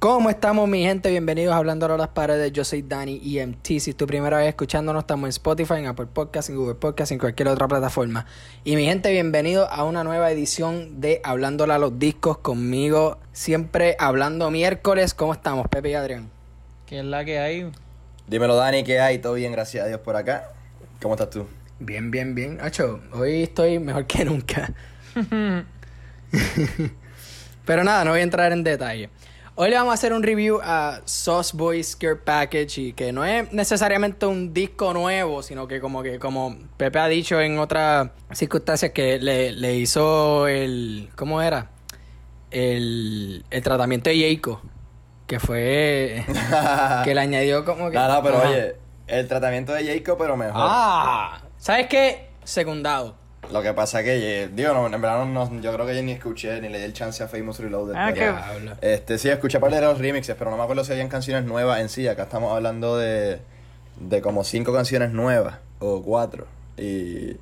¿Cómo estamos, mi gente? Bienvenidos a Hablando a las Paredes. Yo soy Dani EMT. Si es tu primera vez escuchándonos, estamos en Spotify, en Apple Podcasts, en Google Podcasts, en cualquier otra plataforma. Y mi gente, bienvenido a una nueva edición de Hablando a los Discos conmigo. Siempre hablando miércoles. ¿Cómo estamos, Pepe y Adrián? ¿Qué es la que hay? Dímelo, Dani, ¿qué hay? ¿Todo bien? Gracias a Dios por acá. ¿Cómo estás tú? Bien, bien, bien. Hacho, hoy estoy mejor que nunca. Pero nada, no voy a entrar en detalle. Hoy le vamos a hacer un review a Sauce Boy Scare Package y que no es necesariamente un disco nuevo, sino que como que como Pepe ha dicho en otras circunstancias que le, hizo el ¿cómo era? El, el tratamiento de Yeiko, que fue que le añadió como que No, no, pero oye, el tratamiento de Yeiko pero mejor. Ah, ¿sabes qué? Secundado. Lo que pasa que, digo, no, en verdad no, yo creo que yo ni escuché ni le di el chance a Famous Reloaded. Ah, pero, este, sí, escuché par de los remixes, pero no me acuerdo si habían canciones nuevas en sí. Acá estamos hablando de, de como cinco canciones nuevas o cuatro. Y.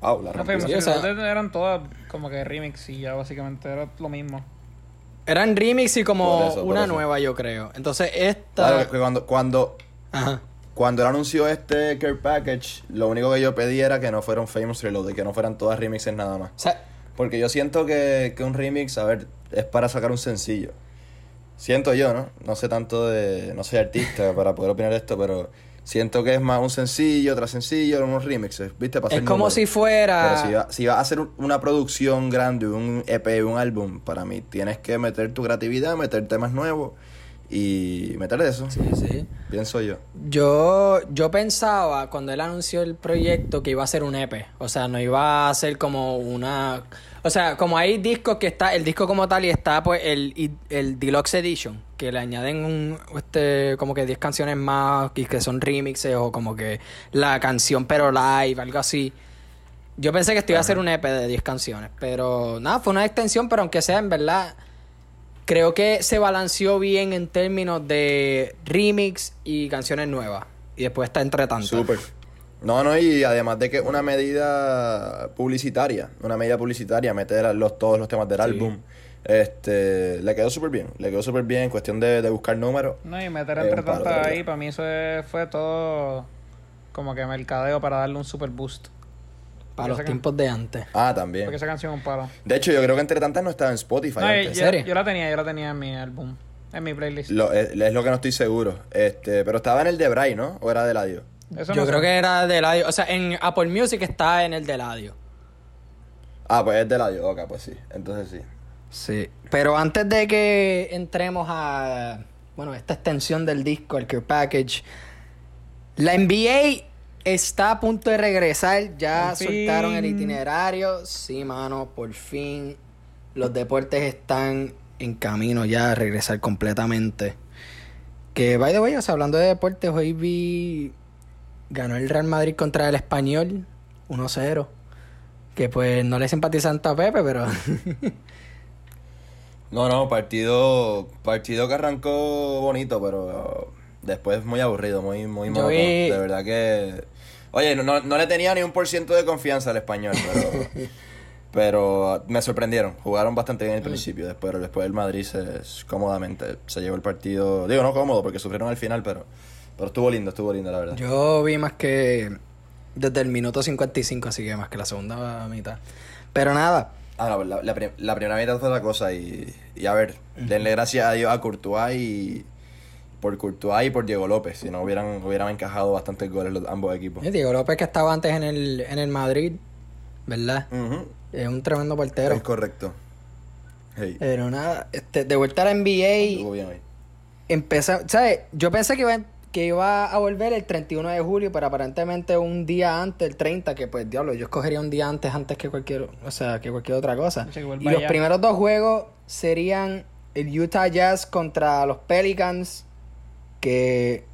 Wow, la Famous Reloaded eran todas como que remix y ya básicamente era lo mismo. Eran remix y como una nueva, yo creo. Entonces esta. Claro, que cuando. cuando Ajá. Cuando él anunció este Care Package, lo único que yo pedí era que no fueran Famous Reloaded, que no fueran todas remixes nada más. Porque yo siento que, que un remix, a ver, es para sacar un sencillo. Siento yo, ¿no? No sé tanto de. No soy artista para poder opinar esto, pero siento que es más un sencillo, tras sencillo, unos remixes, ¿viste? es como si fuera. Pero si, vas a hacer una producción grande, un EP, un álbum, para mí tienes que meter tu creatividad, meter temas nuevos y meterle eso. Sí, sí. Pienso yo. Yo, yo pensaba cuando él anunció el proyecto que iba a ser un EP. O sea, no iba a ser como una. O sea, como hay discos que está, el disco como tal y está pues el, el Deluxe Edition, que le añaden un, este, como que 10 canciones más y que son remixes o como que la canción pero live, algo así. Yo pensé que esto iba a ser un EP de 10 canciones, pero nada, fue una extensión, pero aunque sea en verdad creo que se balanceó bien en términos de remix y canciones nuevas. Y después está entre tanto. Súper. No, no, y además de que una medida publicitaria, una medida publicitaria, meter los, todos los temas del álbum, este, le quedó súper bien, le quedó súper bien en cuestión de, buscar números. No, y meter entre tantas ahí, para mí eso fue todo como que mercadeo para darle un super boost. Para los tiempos de antes. Ah, también. Porque esa canción es un palo. De hecho, yo creo que entre tantas no estaba en Spotify. ¿En serio? Yo la tenía, yo la tenía en mi álbum. En mi playlist. Lo, es, lo que no estoy seguro. Este, pero estaba en el de Bray, ¿no? ¿O era de Ladio? yo creo que era de Ladio. O sea, en Apple Music está en el de Ladio. Ah, pues es de Ladio. Ok, pues sí. Entonces sí. Sí. Pero antes de que entremos a. Bueno, esta extensión del disco, el Care Package. La NBA está a punto de regresar. Ya soltaron el itinerario. Sí, mano, por fin. Los deportes están en camino ya a regresar completamente. Que, by the way, o sea, hablando de deportes, hoy vi. Ganó el Real Madrid contra el Español 1-0. Que pues no le simpatizan a Pepe, pero. no, no, partido. Partido que arrancó bonito, pero después muy aburrido, muy, muy De verdad que. Oye, no, no, le tenía ni un por ciento de confianza al español, pero. pero me sorprendieron. Jugaron bastante bien al principio. Después, después el Madrid se, cómodamente se llevó el partido. Digo, no cómodo, porque sufrieron al final, pero, pero estuvo lindo, estuvo lindo, la verdad. Yo vi más que desde el minuto 55, así que más que la segunda mitad. Pero nada. Ah, no, la, la, primera mitad fue otra cosa. Y, y a ver, denle gracias a Dios a Courtois y por Courtois y por Diego López, si no hubieran, hubieran encajado bastantes goles los, ambos equipos. Diego López que estaba antes en el, en el Madrid, ¿verdad? Es un tremendo portero. Es correcto. Pero nada, este, de vuelta a la NBA. Empezó, ¿sabes? Yo pensé que iba, que iba a volver el 31 de julio, pero aparentemente un día antes, el 30, que pues diablo, yo escogería un día antes antes que cualquier, o sea, que cualquier otra cosa. y los primeros dos juegos serían el Utah Jazz contra los Pelicans que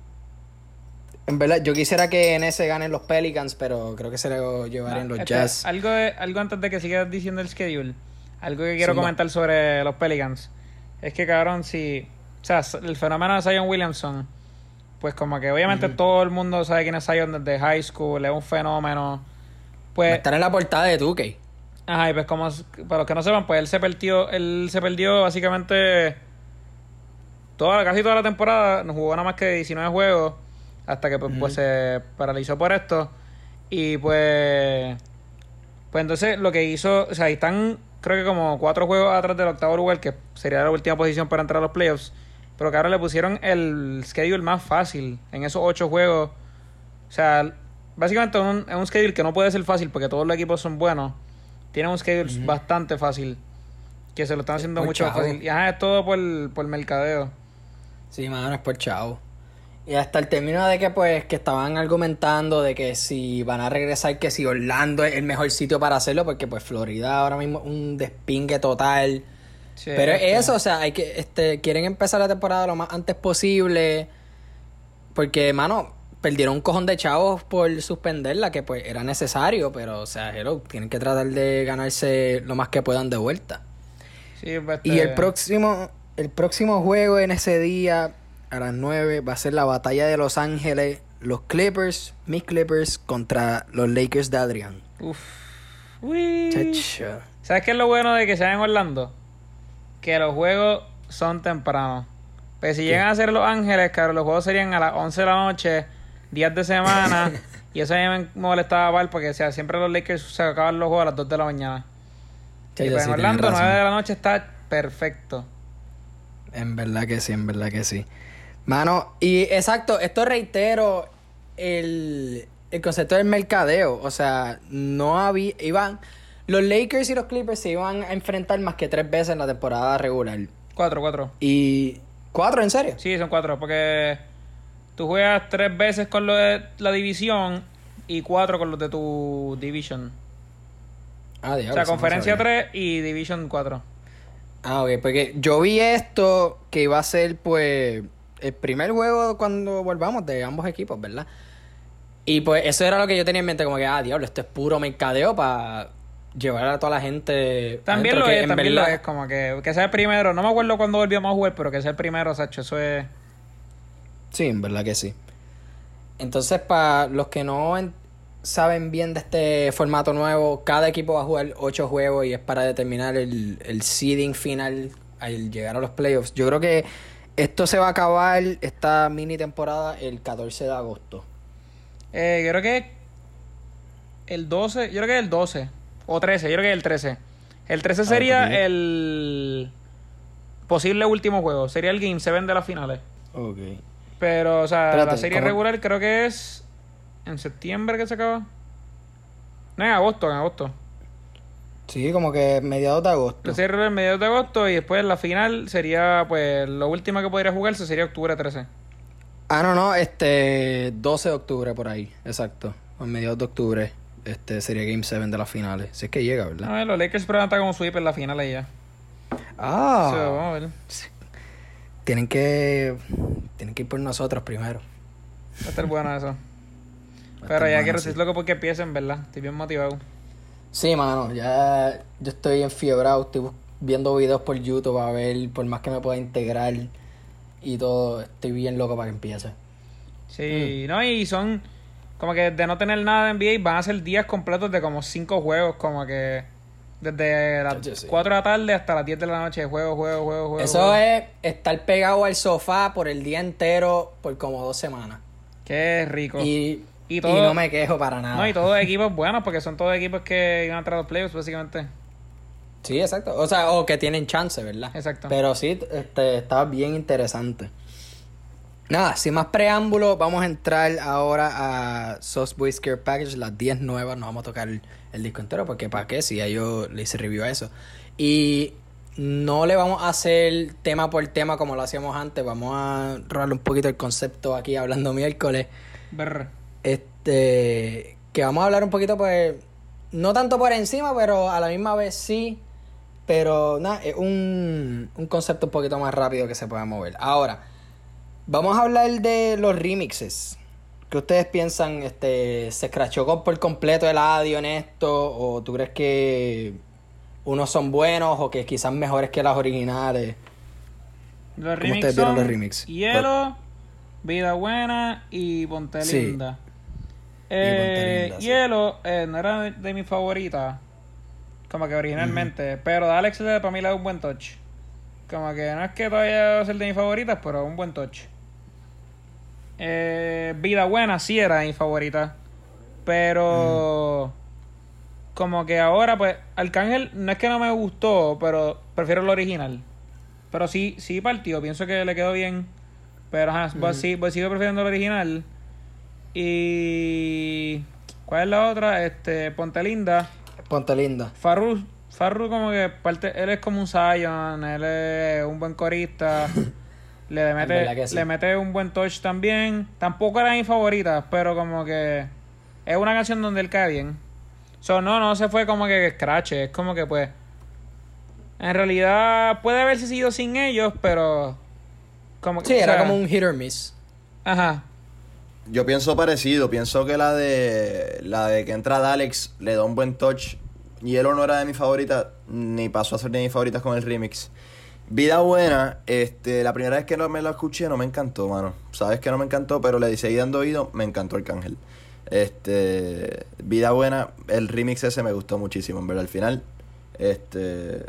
en verdad, yo quisiera que en ese ganen los Pelicans, pero creo que se lo llevarían los Jazz. Algo, algo antes de que sigas diciendo el schedule. Algo que quiero comentar sobre los Pelicans. Es que, cabrón, si... O sea, el fenómeno de Zion Williamson, pues como que obviamente todo el mundo sabe quién es Zion desde high school, es un fenómeno. Pues... Estar en la portada de 2 Ajá, y pues como... Para los que no sepan, pues él se perdió, él se perdió básicamente toda, casi toda la temporada no jugó nada más que 19 juegos hasta que pues, pues, se paralizó por esto. Y pues, pues entonces lo que hizo, o sea, están creo que como cuatro juegos atrás del octavo lugar, que sería la última posición para entrar a los playoffs. Pero que ahora le pusieron el schedule más fácil en esos ocho juegos. O sea, básicamente es un, un schedule que no puede ser fácil porque todos los equipos son buenos. Tienen un schedule bastante fácil. Que se lo están haciendo mucho más fácil. Y ajá, es todo por, por mercadeo. Sí, mano, es por chavo. Y hasta el término de que pues que estaban argumentando de que si van a regresar, que si Orlando es el mejor sitio para hacerlo, porque pues Florida ahora mismo es un despingue total. Pero eso, o sea, hay que, este, quieren empezar la temporada lo más antes posible. Porque, mano, perdieron un cojón de chavos por suspenderla, que pues era necesario, pero, o sea, hello, tienen que tratar de ganarse lo más que puedan de vuelta. Sí, pues, Y el próximo, el próximo juego en ese día, a las 9, va a ser la batalla de Los Ángeles, los Clippers, mis Clippers, contra los Lakers de Adrian. Uf. ¿Sabes qué es lo bueno de que sean en Orlando? Que los juegos son tempranos. Pues si llegan a ser Los Ángeles, claro, los juegos serían a las 11 de la noche días de semana. y eso a mí me molestaba mal porque sea, siempre los Lakers se acaban los juegos a las 2 de la mañana. y pues en Orlando, 9 de la noche está perfecto. En verdad que sí, en verdad que sí. Mano, y exacto, esto reitero el, el concepto del mercadeo. O sea, no había. Iban. Los Lakers y los Clippers se iban a enfrentar más que tres veces en la temporada regular. Cuatro, cuatro. Y. ¿Cuatro, en serio? Sí, son cuatro, porque Tú juegas tres veces con lo de la división y cuatro con los de tu division. Ah, diablo, O sea, conferencia 3 y division 4. Ah, ok, porque yo vi esto que iba a ser, pues, el primer juego cuando volvamos de ambos equipos, ¿verdad? Y pues eso era lo que yo tenía en mente, como que, ah, diablo, esto es puro mercadeo para llevar a toda la gente. También lo es, también lo es, como que, que sea el primero. No me acuerdo cuándo volvíamos a jugar, pero que sea el primero, Sacho, eso es. Sí, en verdad que sí. Entonces, para los que no saben bien de este formato nuevo, cada equipo va a jugar ocho juegos y es para determinar el, el seeding final al llegar a los playoffs. Yo creo que esto se va a acabar, esta mini temporada, el 14 de agosto. Eh, yo creo que el 12, yo creo que el 12 o 13, yo creo que el 13. El 13 sería el posible último juego, sería el Game 7 de las finales. Ok. Pero, o sea, la serie regular creo que es en septiembre que se acaba. No, en agosto, en agosto. Sí, como que mediados de agosto. La serie regular mediados de agosto y después la final sería, pues, lo último que podría jugarse sería octubre 13. Ah, no, no, este, 12 de octubre por ahí, exacto. A mediados de octubre, este, sería Game 7 de las finales. Si es que llega, ¿verdad? A ver, los Lakers presentan como sweep en la final ya. Ah. vamos a ver tienen que tienen que ir por nosotros primero. Va a estar bueno eso. Pero ya quiero decir loco porque empiecen, ¿verdad? Estoy bien motivado. Sí, mano, ya yo estoy enfiebrado, estoy viendo videos por YouTube a ver por más que me pueda integrar y todo, estoy bien loco para que empiece. Sí, mm. no, y son como que de no tener nada de NBA van a ser días completos de como cinco juegos, como que desde las 4 de la tarde hasta las 10 de la noche, juego, juego, juego, juego. Eso es estar pegado al sofá por el día entero por como dos semanas. Qué rico. Y, y, no me quejo para nada. No, y todos equipos buenos, porque son todos equipos que iban a entrar a los playoffs, básicamente. Sí, exacto. O sea, o que tienen chance, ¿verdad? Exacto. Pero sí, este, estaba bien interesante. Nada, sin más preámbulo, vamos a entrar ahora a Sauce Boy Scare Package, las 10 nuevas. No vamos a tocar el, disco entero porque para qué, si ya yo le hice review a eso. Y no le vamos a hacer tema por tema como lo hacíamos antes. Vamos a robarle un poquito el concepto aquí hablando miércoles. Ver. Este. Que vamos a hablar un poquito, pues. No tanto por encima, pero a la misma vez sí. Pero nada, es un, un concepto un poquito más rápido que se puede mover. Ahora. Vamos a hablar de los remixes. ¿Qué ustedes piensan? Este, ¿Se escrachó por completo el audio en esto? ¿O tú crees que unos son buenos o que quizás mejores que las originales? Los ¿Cómo ustedes vieron los remixes? Hielo, Vida Buena y Ponte Linda. Eh, Hielo eh, no era de, mi favorita, como que originalmente, pero Alex para mí le da un buen touch. Como que no es que todavía va a ser de mis favoritas, pero un buen touch. Eh, Vida Buena sí era de mis favoritas. Pero. Como que ahora, pues, Arcángel no es que no me gustó, pero prefiero el original. Pero sí, sí partió, pienso que le quedó bien. Pero ajá, sí, pues sigo prefiriendo el original. Y. ¿Cuál es la otra? Este, Ponte Linda. Ponte Linda. Farru, Farru como que parte, él es como un Zion, él es un buen corista. le mete, le mete un buen touch también. Tampoco era mi favorita, pero como que es una canción donde él cae bien. So, no, no se fue como que scratch, es como que pues. En realidad puede haberse sido sin ellos, pero. Como, sí, era como un hit or miss. Ajá. Yo pienso parecido, pienso que la de la de que entra Alex le da un buen touch. Y él no era de mis favoritas, ni pasó a ser de mis favoritas con el remix. Vida Buena, este, la primera vez que no me la escuché no me encantó, mano. Sabes que no me encantó, pero le seguí dando oído, me encantó el cángel. Este, Vida Buena, el remix ese me gustó muchísimo, en verdad, al final. Este,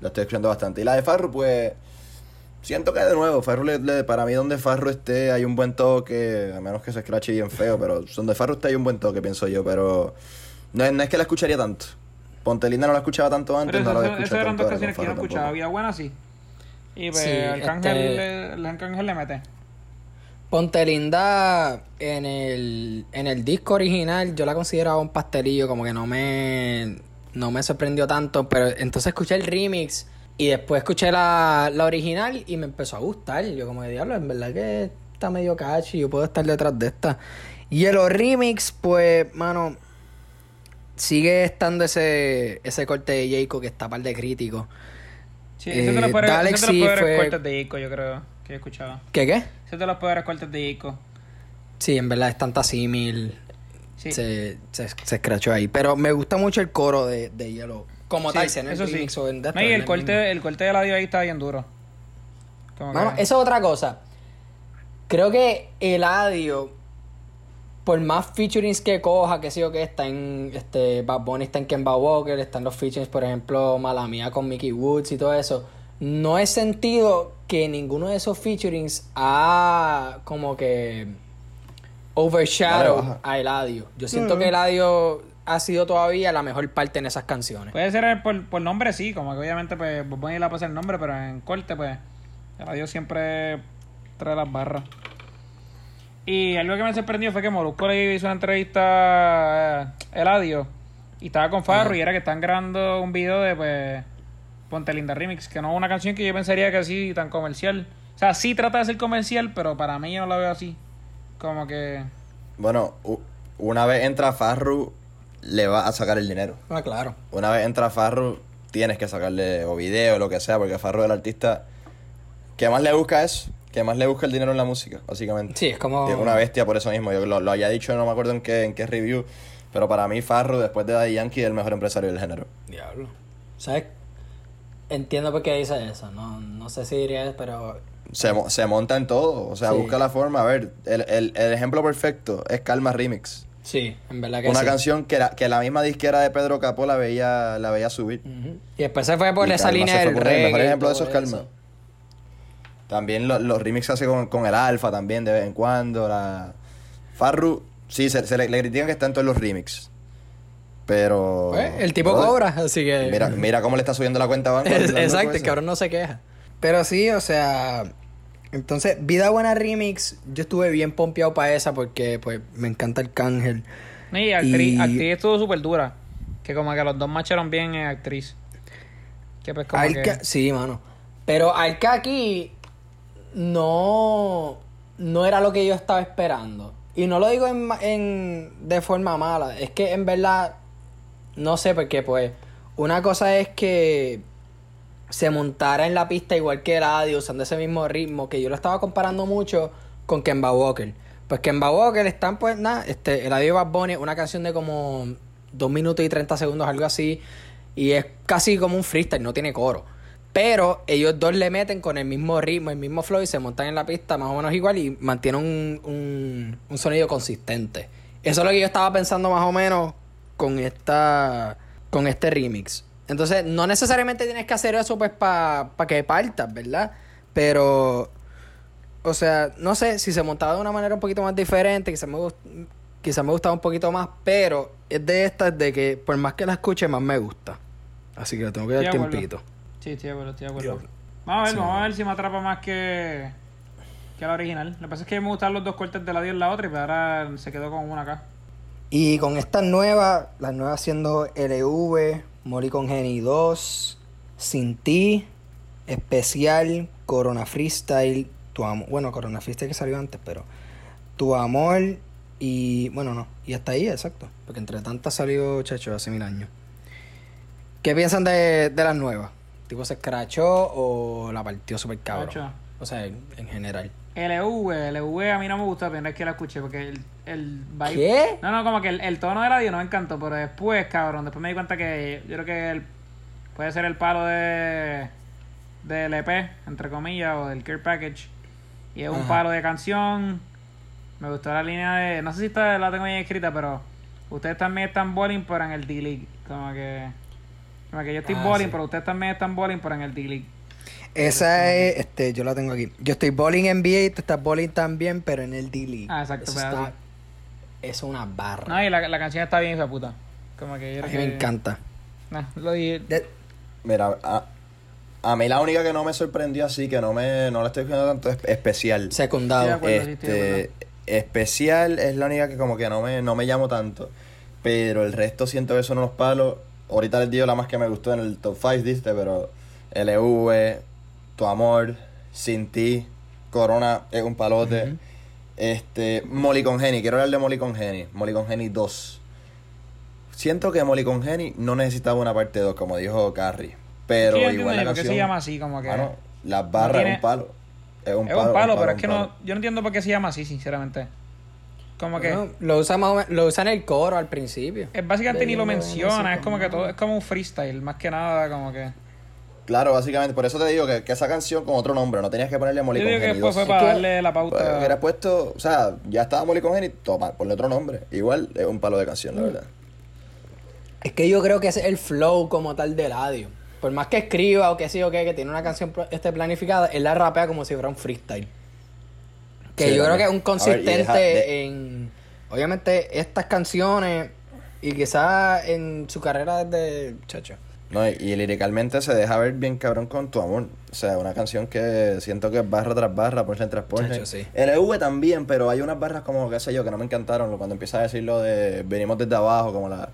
la estoy escuchando bastante. Y la de Farru, pues, siento que de nuevo, Farru, le, para mí donde Farru esté hay un buen toque, a menos que se escrache bien feo, pero donde Farru esté hay un buen toque, pienso yo, pero no es, que la escucharía tanto. Pontelinda no la escuchaba tanto antes, no la había escuchado eran dos canciones que yo no escuchaba, Vida Buena sí. Y pues, el Arcángel, este... le, Arcángel le mete. Ponte Linda en el, en el disco original yo la consideraba un pastelillo, como que no me, no me sorprendió tanto, pero entonces escuché el remix y después escuché la, la original y me empezó a gustar. Yo como de diablo, en verdad que está medio catchy, yo puedo estar detrás de esta. Y el remix, pues, mano, sigue estando ese, ese corte de Jayco que está par de crítico. Sí, ese te lo puede, ese te lo cortes de Jayco, yo creo que he escuchado. ¿Qué qué? Ese de los peores cortes de Ico. Sí, en verdad es tanta símil. Sí. Se, se, se escrachó ahí. Pero me gusta mucho el coro de, de Yellow. Como tal, en eso sí. el, corte, el corte de la ahí está bien duro. Bueno, eso es otra cosa. Creo que el audio, por más featurings que coja, que sé yo que está en este Bad Bunny, está en Kemba Walker, están los featurings, por ejemplo, Malamia con Mickey Woods y todo eso no he sentido que ninguno de esos featurings ha como que overshadow a Eladio. Yo siento que mm. Eladio ha sido todavía la mejor parte en esas canciones. Puede ser por, por nombre, sí, como que obviamente pues voy a ir a pasar el nombre, pero en corte pues Eladio siempre trae las barras. Y algo que me sorprendió fue que Molusco le hizo una entrevista a Eladio y estaba con Farro y era que están grabando un video de pues Ponte Linda Remix, que no es una canción que yo pensaría que así tan comercial. O sea, sí trata de ser comercial, pero para mí yo no la veo así. Como que. Bueno, una vez entra Farru, le va a sacar el dinero. Ah, claro. Una vez entra Farru, tienes que sacarle o video o lo que sea, porque Farru es el artista que más le busca eso, que más le busca el dinero en la música, básicamente. Sí, es como. Es una bestia por eso mismo. Yo lo, lo había dicho, no me acuerdo en qué, en qué review, pero para mí Farru, después de Daddy Yankee, es el mejor empresario del género. Diablo. ¿Sabes Entiendo por qué dice eso, no, no sé si diría, pero... Se, se monta en todo, o sea, busca la forma. A ver, el, el, el, ejemplo perfecto es Calma Remix. Sí, en verdad que Una canción que la, que la misma disquera de Pedro Capó la veía, la veía subir. Y después se fue por esa línea del reggae. El mejor ejemplo de eso es Calma. También los remixes hace con, con, el Alfa también de vez en cuando. La... Farru, sí, se, le, le critican que está en todos los remixes. Pero. Pues, el tipo cobra, así que. Mira, mira cómo le está subiendo la cuenta banco. Exacto, que ahora no se queja. Pero sí, o sea. Entonces, Vida Buena Remix, yo estuve bien pompeado para esa porque, pues, me encanta el cángel. Y actriz, actriz estuvo súper dura. Que como que los dos macharon bien en actriz. Que pues como que... Sí, mano. Pero Alka aquí no, no era lo que yo estaba esperando. Y no lo digo en, en, de forma mala. Es que en verdad no sé, por qué, pues, una cosa es que se montara en la pista igual que el Adi, usando ese mismo ritmo, que yo lo estaba comparando mucho con Kemba Walker. Pues Kemba Walker están, pues, nada, este, el Adi Bad Bunny, una canción de como 2 minutos y 30 segundos, algo así, y es casi como un freestyle, no tiene coro. Pero ellos dos le meten con el mismo ritmo, el mismo flow y se montan en la pista más o menos igual y mantienen un, un, un sonido consistente. Eso es lo que yo estaba pensando más o menos con esta con este remix. Entonces, no necesariamente tienes que hacer eso pues para que partas, ¿verdad? Pero, o sea, no sé si se montaba de una manera un poquito más diferente, quizás me, quizás me gustaba un poquito más, pero es de estas de que por más que la escuche, más me gusta. Así que le tengo que dar tiempito. Sí, estoy de acuerdo, estoy de acuerdo. Vamos a ver, vamos a ver si me atrapa más que, que la original. Lo que pasa es que me gustan los dos cortes de la 10 y la otra, y pues ahora se quedó con una acá. Y con estas nuevas, las nuevas siendo LV, Mori con Geni 2, Sin Ti, Especial, Corona Freestyle, Tu Amor. Bueno, Corona Freestyle que salió antes, pero Tu Amor y. Bueno, no. Y hasta ahí, exacto. Porque entre tantas salió Chacho hace mil años. ¿Qué piensan de, de las nuevas? ¿Tipo se escrachó o la partió súper cabrón? O sea, en, general. LV, LV a mí no me gusta, pero es que la escuché porque el, el ¿Qué? No, no, como que el, tono del audio no me encantó, pero después, cabrón, después me di cuenta que yo creo que el, puede ser el palo de del EP, entre comillas, o del Care Package. Y es un palo de canción. Me gustó la línea de. No sé si está, la tengo bien escrita, pero ustedes también están bowling, pero en el D-League. Como que. Como que yo estoy ah, bowling, pero ustedes también están bowling, pero en el D-League. Esa es, este, yo la tengo aquí. Yo estoy bowling NBA y tú estás bowling también, pero en el D-League. Ah, exacto. Eso, está, es una barra. No, y la, la canción está bien, esa puta. Como que yo a mí me encanta. Nah, lo dije. Mira, a, a, mí la única que no me sorprendió así, que no me no la estoy viendo tanto, es especial. Secundado. este, especial es la única que como que no me, no me llamo tanto. Pero el resto siento que son unos palos. Ahorita les digo la más que me gustó en el top 5, diste, pero LV, tu amor, Sin Ti, Corona es un palote. Este, Molly con Geni, quiero hablar de Molly con Geni, Molly con Geni 2. Siento que Molly con Geni no necesitaba una parte 2, como dijo Carrie. Pero igual la canción. ¿Por qué se llama así? Como que. Bueno, las barras es un palo. Es un palo, un palo pero es que no. Yo no entiendo por qué se llama así, sinceramente. Como que. lo, usa lo usa en el coro al principio. Es básicamente ni lo menciona, es como que todo. Es como un freestyle, más que nada, como que. Claro, básicamente, por eso te digo que, esa canción con otro nombre, no tenías que ponerle Molly Yo digo que después fue para darle la pauta. Pues, puesto, o sea, ya estaba Molly con toma, ponle otro nombre. Igual es un palo de canción, la mm. verdad. Es que yo creo que es el flow como tal del audio. Por más que escriba o que sí o que, que tiene una canción este planificada, él la rapea como si fuera un freestyle. Que yo creo que es un consistente en. Obviamente, estas canciones y quizás en su carrera desde. Chacho no, y, liricalmente se deja ver bien cabrón con tu amor. O sea, una canción que siento que es barra tras barra, por tras punch. Sí. LV también, pero hay unas barras como, qué sé yo, que no me encantaron. Cuando empieza a decir lo de venimos desde abajo, como la,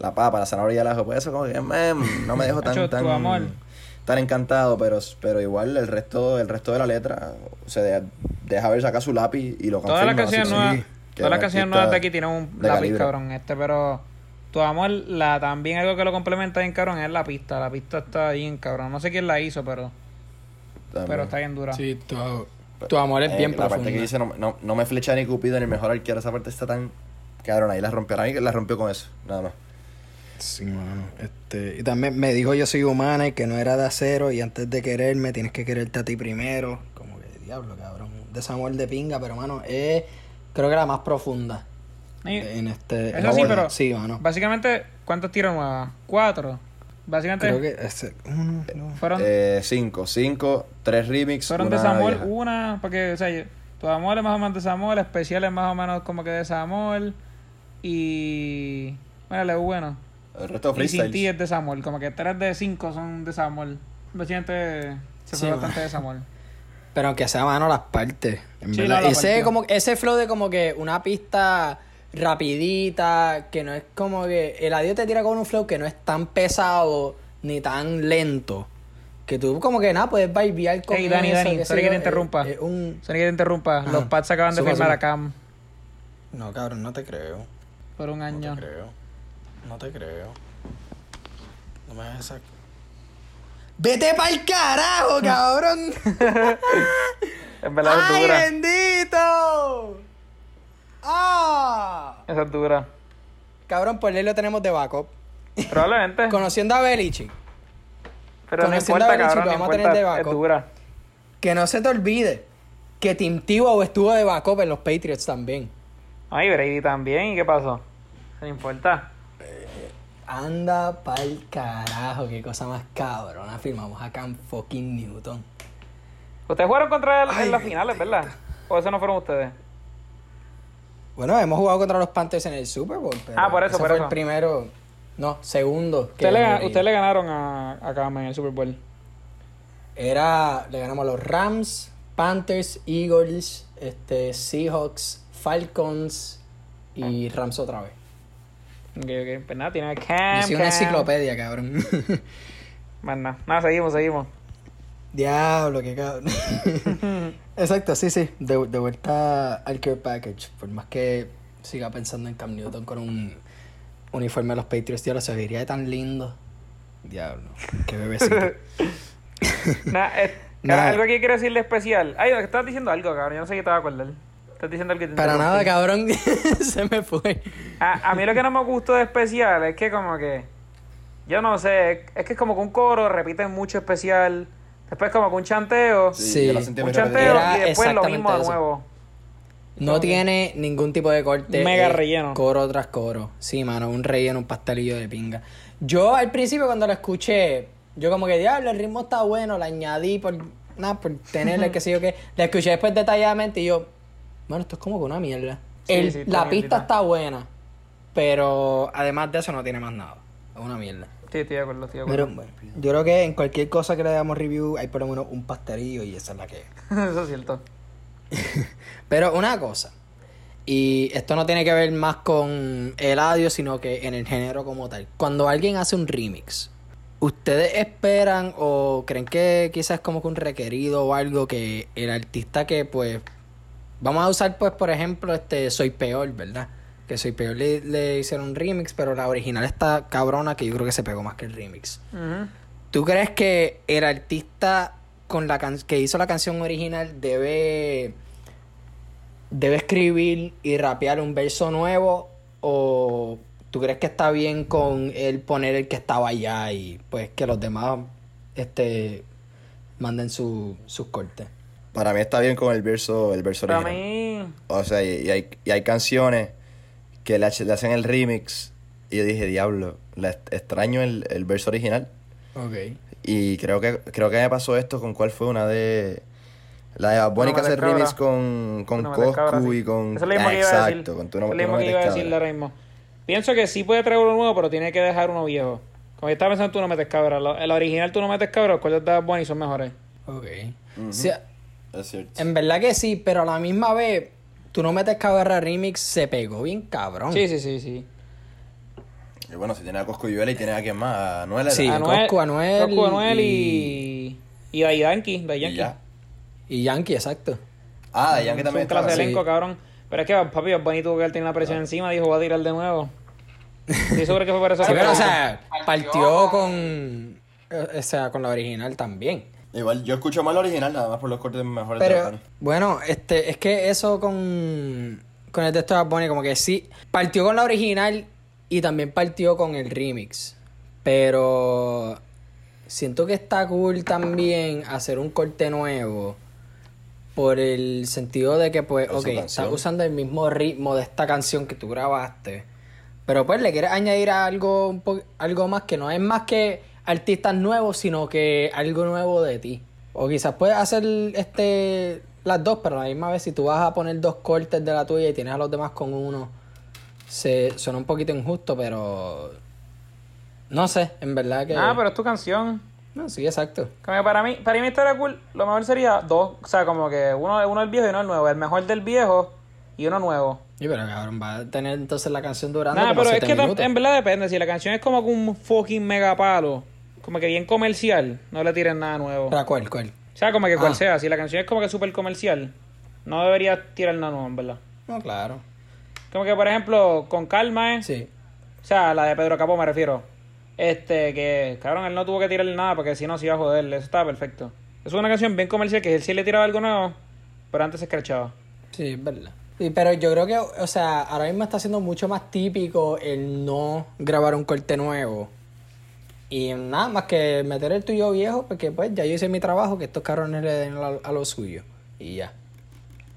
la papa, la zanahoria y el ajo. Pues eso como que no me dejo tan, tan, tan encantado, pero, pero igual el resto, el resto de la letra se deja, ver, saca su lápiz y lo confirma. Todas las canciones nuevas, todas las canciones nuevas de aquí tienen un lápiz, cabrón. Este, pero tu amor, la, también algo que lo complementa bien cabrón es la pista. La pista está bien cabrón. No sé quién la hizo, pero. Pero está bien dura. Sí, tu, amor es bien eh, La parte que dice no, no, no, me flecha ni Cupido ni mejor arquero. Esa parte está tan. Cabrón, ahí la rompió. Ahí la rompió con eso, nada más. Sí, mano. Este, y también me dijo yo soy humana y que no era de acero y antes de quererme tienes que quererte a ti primero. Como que diablo, cabrón. Desamor de pinga, pero mano, es creo que la más profunda en este. Eso sí, pero. Sí, Básicamente, ¿cuántos tiros nuevas? ¿Cuatro? Básicamente. Creo que uno, Fueron. Eh, cinco. Cinco, tres remix. Fueron de Samuel, una. Porque, o sea, tu amor es más o menos de Samuel, especial es más o menos como que de Samuel. Y. Bueno, es bueno. El resto Y sin ti es de Samuel. Como que tres de cinco son de Samuel. Básicamente se fue bastante de Samuel. Pero aunque sea mano las partes. En verdad. ese, como, ese flow de como que una pista rapidita, que no es como que el adiós te tira con un flow que no es tan pesado ni tan lento. Que tú como que nada, puedes vibiar con Hey, Dani, Dani, sorry que te interrumpa. un... Sorry que te interrumpa. Los Pats acaban de firmar a Cam. No, cabrón, no te creo. Por un año. No te creo. No te creo. No me dejes sacar. ¡Vete pa'l carajo, cabrón! en verdad ¡Ay, bendito! ¡Ah! Esa es dura. Cabrón, por ley lo tenemos de backup. Probablemente. Conociendo a Belichick. Pero Conociendo no importa, a Belichick, lo vamos a tener de backup. dura. Que no se te olvide que Tim Tebow estuvo de backup en los Patriots también. Ay, Brady también. ¿Y qué pasó? No importa. anda pa'l carajo, qué cosa más cabrona. Firmamos acá en fucking Newton. Ustedes jugaron contra él en las finales, ¿verdad? ¿O eso no fueron ustedes? Bueno, hemos jugado contra los Panthers en el Super Bowl. Pero ah, por eso, por fue eso. el primero. No, segundo. Ustedes le, usted le, ganaron a, a Kama en el Super Bowl. Era. Le ganamos a los Rams, Panthers, Eagles, este, Seahawks, Falcons y Rams otra vez. Ok, ok. Pues nada, tiene Cam. Hice una enciclopedia, cabrón. Más nada. Nada, seguimos, seguimos. Diablo, qué cabrón. Exacto, sí, sí. De, de, vuelta al Care Package. Por más que siga pensando en Cam Newton con un uniforme de los Patriots, tío, se vería tan lindo. Diablo, qué bebecito. Nah, eh, nah. Algo que quiero decirle especial. Ay, estás diciendo algo, cabrón. Yo no sé qué te va a acordar. Estás diciendo algo que te Para nada, cabrón. se me fue. A, a mí lo que no me gustó de especial es que como que... Yo no sé, es que es como que un coro repiten mucho especial. Después como que un chanteo. Sí, un chanteo y después lo mismo de nuevo. No tiene ningún tipo de corte. Mega relleno. Coro tras coro. Sí, mano, un relleno, un pastelillo de pinga. Yo al principio cuando lo escuché, yo como que, diablo, el ritmo está bueno, lo añadí por, nada, por tenerle, qué sé yo qué. La escuché después detalladamente y yo, bueno, esto es como que una mierda. Sí, el, sí, la pista está buena, pero además de eso no tiene más nada. Es una mierda. Sí, estoy de acuerdo, estoy de acuerdo. Pero bueno, yo creo que en cualquier cosa que le damos review hay por lo menos un pastelillo y esa es la que Eso es cierto. Pero una cosa, y esto no tiene que ver más con el audio, sino que en el género como tal. Cuando alguien hace un remix, ¿ustedes esperan o creen que quizás es como que un requerido o algo que el artista que pues... Vamos a usar pues por ejemplo este Soy Peor, ¿verdad? Que Soy Peor le, le hicieron un remix, pero la original está cabrona que yo creo que se pegó más que el remix. Uh -huh. ¿Tú crees que el artista con la can que hizo la canción original debe debe escribir y rapear un verso nuevo o tú crees que está bien con él poner el que estaba allá y pues que los demás este manden sus su cortes? Para mí está bien con el verso el verso Para original. mí... O sea, y, y, hay, y hay canciones que le, le, hacen el remix y yo dije, diablo, le extraño el, el verso original. Ok. Y creo que creo que me pasó esto con cuál fue una de la de Bonnie que hace remix con, con no Coscu cabra, sí. y con Eso es lo mismo ah, que iba a decir. exacto, con tu no, es lo mismo que iba a decir ahora mismo. Pienso que sí puede traer uno nuevo, pero tiene que dejar uno viejo. Como yo estaba pensando, tú no metes cabra. Lo- El original tú no metes cabra, los cuales de Bad Bunny son mejores. Ok. Ujú. O sea, Es cierto. en verdad que sí, pero a la misma vez, tú no metes cabra remix, se pegó bien cabrón. Sí, sí, sí, sí. Y bueno, si tiene a Coscu y Vela y tiene a quién más, a Anuel. Sí. Anuel, Coscu, Anuel Coscu, Anuel y- y... Y Yankee, Y ya. Y Yankee, exacto. Ah, de Yankee Es también un clase de estaba. Sí. elenco, cabrón. Pero es que, papi, Bunny tuvo que haber tenido la presión encima, dijo, voy a tirar de nuevo. Estoy seguro que fue por eso. Sí, pero o sea, partió con. O sea, con la original también. Igual, yo escucho más la original, nada más por los cortes mejores de Pero, Bad Bunny. bueno, este, es que eso con. Con el texto de Bad Bunny, como que sí. Partió con la original y también partió con el remix. Pero. Siento que está cool también hacer un corte nuevo. Por el sentido de que, pues, ok, estás usando el mismo ritmo de esta canción que tú grabaste. Pero pues le quieres añadir algo, un algo más que no es más que artistas nuevos, sino que algo nuevo de ti. O quizás puedes hacer este las dos, pero a la misma vez si tú vas a poner dos cortes de la tuya y tienes a los demás con uno, se suena un poquito injusto, pero no sé, en verdad que Ah, pero es tu canción. no, sí, exacto. Como que para mí, para mí estaría cool, lo mejor sería dos, o sea, como que uno, uno el viejo y uno el nuevo. El mejor del viejo y uno nuevo. Y pero cabrón, va a tener entonces la canción durando como pero es que minutos. en verdad depende. Si la canción es como que un fucking mega palo, como que bien comercial, no le tiren nada nuevo. ¿Para cuál, cuál? O sea, como que cual Ah. sea. Si la canción es como que súper comercial, no debería tirar nada nuevo, en verdad. No, claro. Como que, por ejemplo, con calma, ¿eh? Sí. O sea, la de Pedro Capó me refiero. Este, que, cabrón, él no tuvo que tirarle nada porque si no se iba a joder. Eso estaba perfecto. Es una canción bien comercial que él sí le tiraba algo nuevo, pero antes se escrachaba. Sí, es verdad. Sí, pero yo creo que, o sea, ahora mismo está siendo mucho más típico el no grabar un corte nuevo. Y nada más que meter el tuyo viejo, porque pues ya yo hice mi trabajo, que estos cabrones le den a, a lo suyo. Y ya.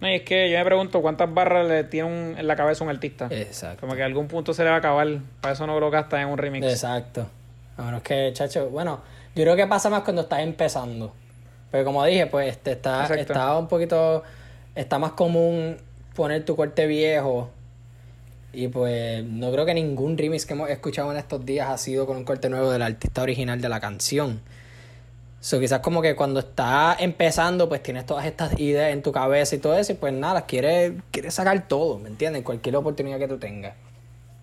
No, y es que yo me pregunto cuántas barras le tiene en la cabeza un artista. Exacto. Como que a algún punto se le va a acabar. Para eso no lo gastas en un remix. Exacto. A menos que, chacho, bueno, yo creo que pasa más cuando estás empezando. Pero como dije, pues este, está, está un poquito. Está más común poner tu corte viejo. Y pues no creo que ningún remix que hemos escuchado en estos días ha sido con un corte nuevo del artista original de la canción. So, quizás como que cuando estás empezando, pues tienes todas estas ideas en tu cabeza y todo eso, y pues nada, quieres, quieres sacar todo, ¿me entiendes? Cualquier oportunidad que tú tengas.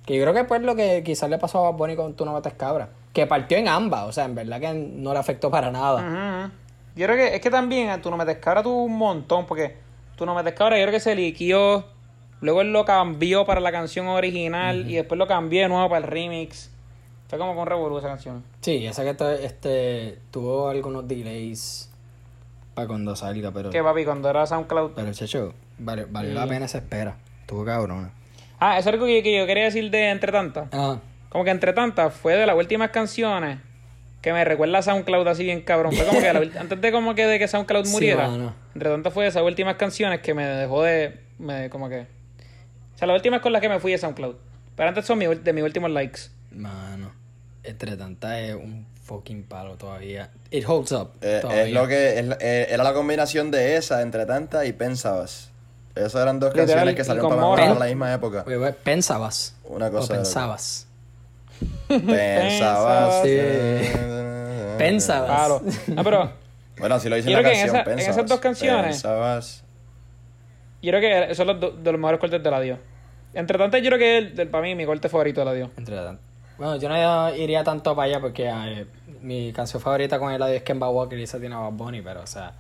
Que yo creo que pues lo que quizás le pasó a Bonnie con Tu No Mates Cabra. Que partió en ambas, o sea, en verdad que no le afectó para nada. Yo creo que es que también Tu No Mates Cabra tuvo un montón, porque Tu No Mates Cabra yo creo que se liquió, luego él lo cambió para la canción original y después lo cambió de nuevo para el remix. Fue como con revolú esa canción. Sí, esa que este, tuvo algunos delays para cuando salga, pero... ¿Qué, papi? Cuando era SoundCloud. Pero, chacho, vale, valió la pena esa espera. Tuvo cabrón. Ah, eso es algo que, yo quería decir de Entre Tantas. Ah. Como que Entre Tantas fue de las últimas canciones que me recuerda a SoundCloud así bien cabrón. Fue como que antes de como que de que SoundCloud muriera. Entre Tantas fue de esas últimas canciones que me dejó de... Me, como que... O sea, las últimas con las que me fui de SoundCloud. Pero antes son de mis últimos likes. Mano. Entre Tantas es un fucking palo todavía. It holds up. Eh, es lo que... Eh, era la combinación de esa, Entre Tantas y Pensabas. Esas eran dos canciones que salieron para la misma época. Pensabas. Una cosa. O pensabas. Pensabas. Pensabas. Claro. No, pero. Bueno, si lo dice en la canción, en, pensabas, en esas dos canciones. Pensabas. Yo creo que son los de los mejores cortes de la Dio. Entre tanto, yo creo que es para mí mi corte favorito de la Dio. Entre tanto. Bueno, yo no iría tanto para allá porque mi canción favorita con el audio es Kemba Walker y esa tiene a Bad Bunny, pero o sea.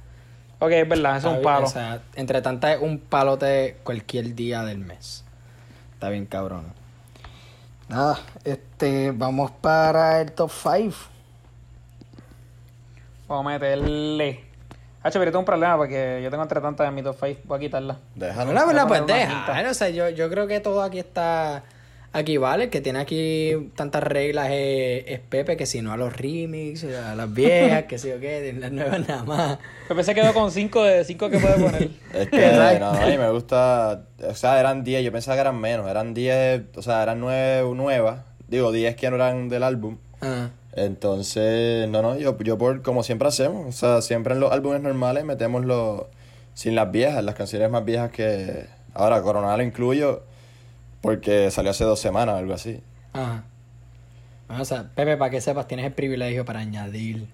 Ok, es verdad, es un palo. O sea, entre tantas es un palote cualquier día del mes. Está bien cabrón. Nada, este, vamos para el top 5. Vamos a meterle. Hacho, pero tengo un problema porque yo tengo entre tantas en mi top 5. Voy a quitarla. Déjalo. No, no, pues deja. No, sé, yo, yo creo que todo aquí está Aquí vale, el que tiene aquí tantas reglas es, Pepe, que si no a los remix, a las viejas, que si o qué, las nuevas nada más. Pepe se quedó con 5 de 5 que puede poner. Es que no, a mí me gusta, o sea, eran 10, yo pensaba que eran menos, eran 10, o sea, eran 9 nuevas, digo 10 que no eran del álbum. Ah. Entonces, no, no, yo, yo por, como siempre hacemos, o sea, siempre en los álbumes normales metemos los, sin las viejas, las canciones más viejas que, ahora Coronado lo incluyo porque salió hace dos semanas o algo así. Ajá. o sea, Pepe, para que sepas, tienes el privilegio para añadir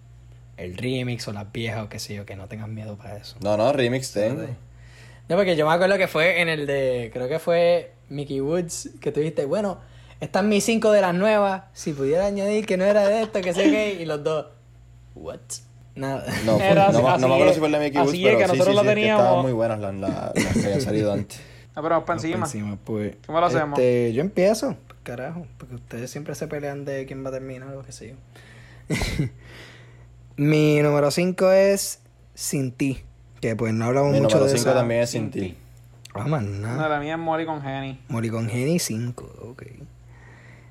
el remix o las viejas o qué sé yo, que no tengas miedo para eso. No, no, remix tengo. No, porque yo me acuerdo que fue en el de, creo que fue Mickey Woods, que tuviste, bueno, están mis cinco de las nuevas, si pudiera añadir que no era de esto, que sé qué, y los dos, what? Nada. No, no, me acuerdo si fue el de Mickey Woods, pero que nosotros sí, sí, teníamos... estaban muy buenas las, las que habían salido antes. No, pero vamos para encima. encima pues, ¿Cómo lo hacemos? Este, yo empiezo, carajo, porque ustedes siempre se pelean de quién va a terminar o qué sé yo. Mi número 5 es Sin Ti, que pues no hablamos mucho de eso. Mi número 5 también es Sin, Ti. Vamos, nada. No, la mía es Molly con Jenny. Molly con Jenny 5, ok.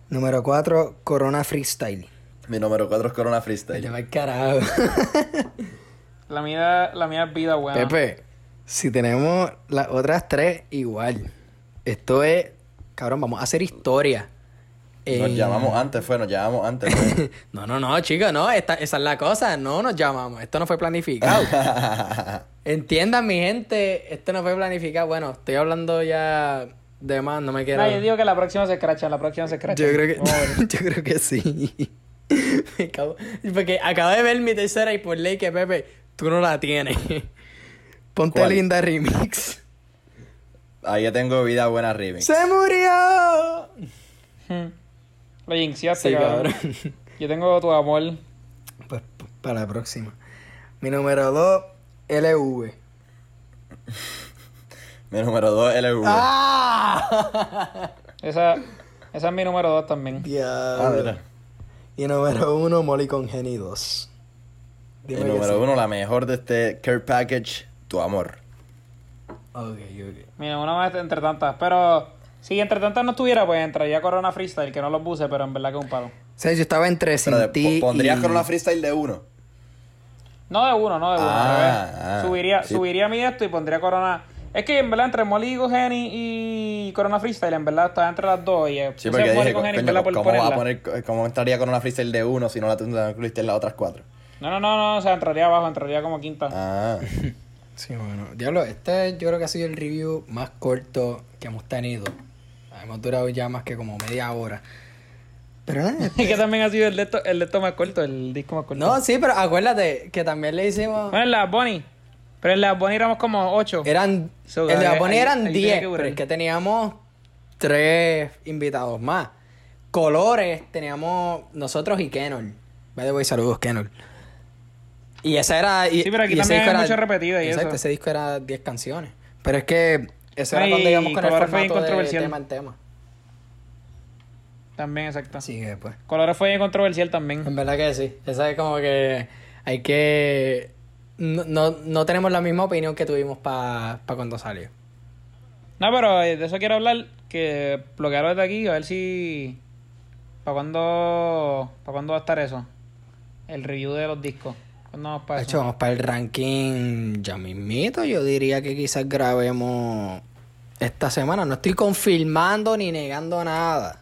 Número 4, Corona Freestyle. Mi número 4 es Corona Freestyle. Ya va el carajo. la mía, la mía es vida buena. Pepe, si tenemos las otras tres, igual. Esto es, cabrón, vamos a hacer historia. Nos eh, llamamos antes, fue, nos llamamos antes. no, no, no, chicos, no, esta, esa es la cosa, no nos llamamos, esto no fue planificado. Entiendan, mi gente, esto no fue planificado. Bueno, estoy hablando ya de más, no me quiero. No, yo digo que la próxima se escracha, la próxima se escracha. Yo creo que, yo creo que sí. Porque acabo de ver mi tercera y por ley que Pepe, tú no la tienes. Ponte linda remix. Ahí ya tengo vida buena remix. ¡Se murió! Hmm. Lo jinxiaste, cabrón. Yo tengo tu amor. Pues para la próxima. Mi número 2, LV. mi número 2, LV. ¡Ah! esa, esa es mi número 2 también. Ya. Y número 1, Molly con Geni 2. y número 1, la mejor de este care package tu amor. Ok, ok. Mira, una vez entre tantas. Pero si entre tantas no estuviera, pues entraría Corona Freestyle, que no lo puse, pero en verdad que es un palo. O yo estaba entre Sin ti ¿Pondrías Corona Freestyle de uno? No de uno, no de uno. Ah, ah, subiría, subiría mi esto y pondría Corona. Es que en verdad entre Molly Geni y Corona Freestyle, en verdad está entre las dos. Y, sí, porque dije, coño, ¿cómo, va a poner, ¿cómo entraría Corona Freestyle de uno si no la incluiste en las otras cuatro? No, no, no, no, o sea, entraría abajo, entraría como quinta. Ah. sí, bueno. Diablo, este yo creo que ha sido el review más corto que hemos tenido. Hemos durado ya más que como media hora. Pero este... que también ha sido el de, el de más corto, el disco más corto. No, sí, pero acuérdate que también le hicimos. Bueno, la Bonnie. Pero en la Bonnie éramos como 8. Eran, en la Bonnie eran 10, pero es que teníamos tres invitados más. Colores teníamos nosotros y Kenol. By the way, saludos, Kenol. Y esa era. Y, sí, pero aquí también hay mucho repetido y exacto, ese disco era 10 canciones. Pero es que eso era cuando íbamos con el formato de tema en tema. También, exacto. Sí, que pues. Colores fue controversial también. En verdad que sí. Esa es como que hay que no, no, tenemos la misma opinión que tuvimos para pa cuando salió. No, pero eh, de eso quiero hablar, que bloquearlo desde aquí, a ver si... ¿Para cuándo, para cuándo va a estar eso? El review de los discos. ¿Cuándo vamos para eso? vamos para el ranking ya mismito. Yo diría que quizás grabemos esta semana. No estoy confirmando ni negando nada.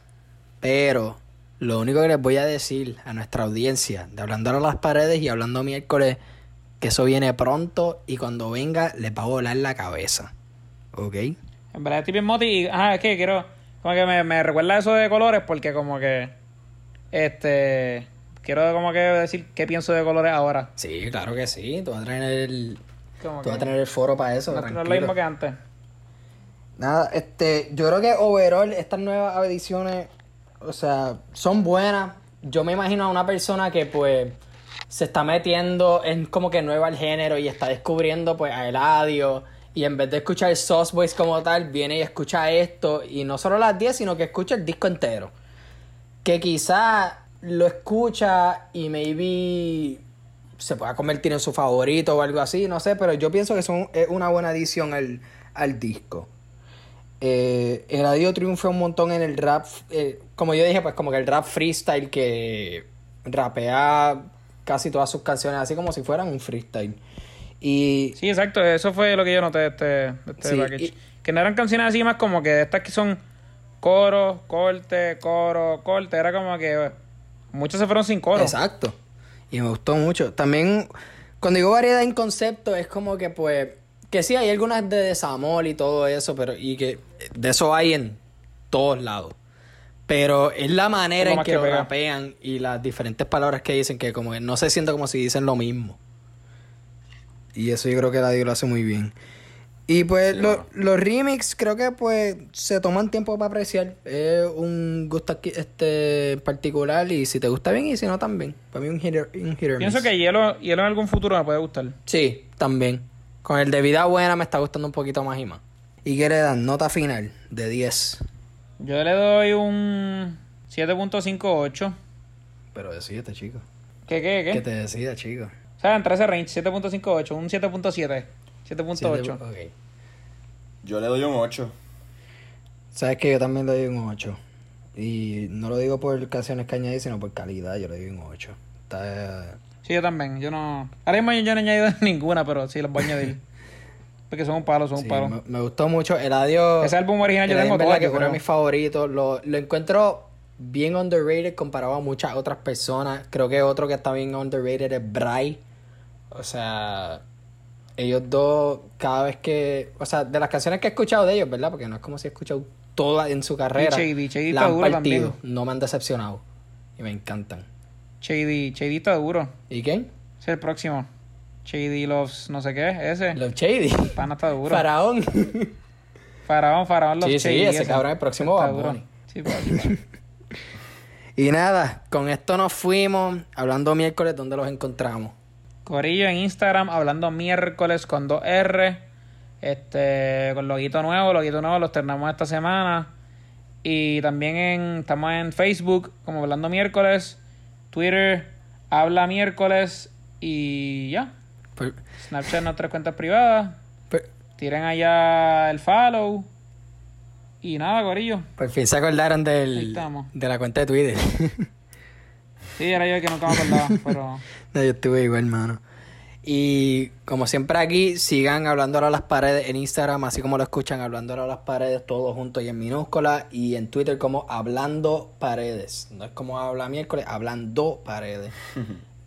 Pero lo único que les voy a decir a nuestra audiencia, de hablando a las paredes y hablando miércoles que eso viene pronto y cuando venga les va a volar la cabeza. ¿Ok? En verdad estoy bien moti ah, es que quiero... Como que me, me recuerda eso de colores porque como que... Este... Quiero como que decir qué pienso de colores ahora. Sí, claro que sí. Tú vas a tener el... Tú vas a tener el foro para eso. No, no es lo mismo que antes. Nada, este... Yo creo que overall estas nuevas ediciones... O sea, son buenas. Yo me imagino a una persona que pues se está metiendo en como que nueva al género y está descubriendo pues a Eladio y en vez de escuchar el Sauce Boys como tal, viene y escucha esto y no solo las 10, sino que escucha el disco entero. Que quizá lo escucha y maybe se pueda convertir en su favorito o algo así, no sé, pero yo pienso que es una buena adición al, al disco. Eh, Eladio triunfa un montón en el rap, eh, como yo dije, pues como que el rap freestyle que rapea casi todas sus canciones, así como si fueran un freestyle. Y... Sí, exacto, eso fue lo que yo noté de este, este package. Que no eran canciones así más como que estas que son coro, corte, coro, corte. Era como que muchos se fueron sin coro. Exacto. Y me gustó mucho. También, cuando digo variedad en concepto, es como que pues... Que sí, hay algunas de desamor y todo eso, pero... Y que de eso hay en todos lados. Pero es la manera en que, rapean y las diferentes palabras que dicen que como que no se siente como si dicen lo mismo. Y eso yo creo que la Dio lo hace muy bien. Y pues los remix creo que pues se toman tiempo para apreciar. Es un gusto este particular y si te gusta bien y si no también. Para mí un hitter, un Pienso que hielo, hielo en algún futuro me puede gustar. Sí, también. Con el de vida buena me está gustando un poquito más y más. ¿Y qué le dan? Nota final de 10. Yo le doy un 7.58. Pero decídete, chico. ¿Qué, qué, qué? Que te decida, chico. O sea, entre ese range, 7.58, un 7.7. 7.8. Ok. Yo le doy un 8. Sabes que yo también le doy un 8. Y no lo digo por canciones que añadí, sino por calidad. Yo le doy un 8. Está... Sí, yo también. Yo no. Ahora mismo yo no he añadido ninguna, pero sí las voy a añadir. que son un palo, son un palo. Me, gustó mucho. El adiós. Ese álbum original yo tengo todo. que uno de mis favoritos. Lo, lo encuentro bien underrated comparado a muchas otras personas. Creo que otro que está bien underrated es Bray. O sea, ellos dos, cada vez que. O sea, de las canciones que he escuchado de ellos, ¿verdad? Porque no es como si he escuchado todas en su carrera. Y Shady, la han partido. No me han decepcionado. Y me encantan. Shady está duro. ¿Y quién? Es el próximo. Shady Loves, no sé qué, ese. Love Shady. Pana está duro. Faraón. Faraón, Faraón Love sí, Sí, ese, cabrón es el próximo va Sí, pues, Y nada, con esto nos fuimos. Hablando miércoles, ¿dónde los encontramos? Corillo en Instagram, hablando miércoles con 2R. Este, con loguito nuevo, loguito nuevo, los terminamos esta semana. Y también en, estamos en Facebook, como hablando miércoles. Twitter, habla miércoles. Y ya, pues, Snapchat nuestras cuentas privadas. Pues, Tiren allá el follow. Y nada, gorillo. Por fin se acordaron del, de la cuenta de Twitter. sí, era yo el que nunca me acordaba, pero... no, yo estuve igual, hermano. Y como siempre aquí, sigan hablándolo a las paredes en Instagram, así como lo escuchan, hablándolo a las paredes, todos juntos y en minúscula. Y en Twitter como hablando paredes. No es como habla miércoles, hablando paredes.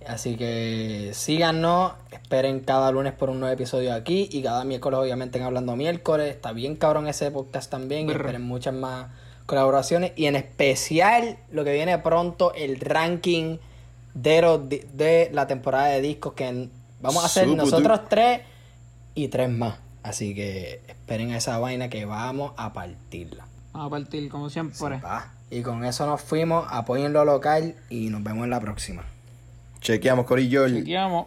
Así que síganos, esperen cada lunes por un nuevo episodio aquí y cada miércoles obviamente en Hablando Miércoles. Está bien cabrón ese podcast también y esperen muchas más colaboraciones y en especial lo que viene pronto, el ranking de, de la temporada de discos que vamos a hacer nosotros tres y tres más. Así que esperen a esa vaina que vamos a partirla. Vamos a partir como siempre. y con eso nos fuimos, apoyen lo local y nos vemos en la próxima. Chequeamos, Corillo. Chequeamos.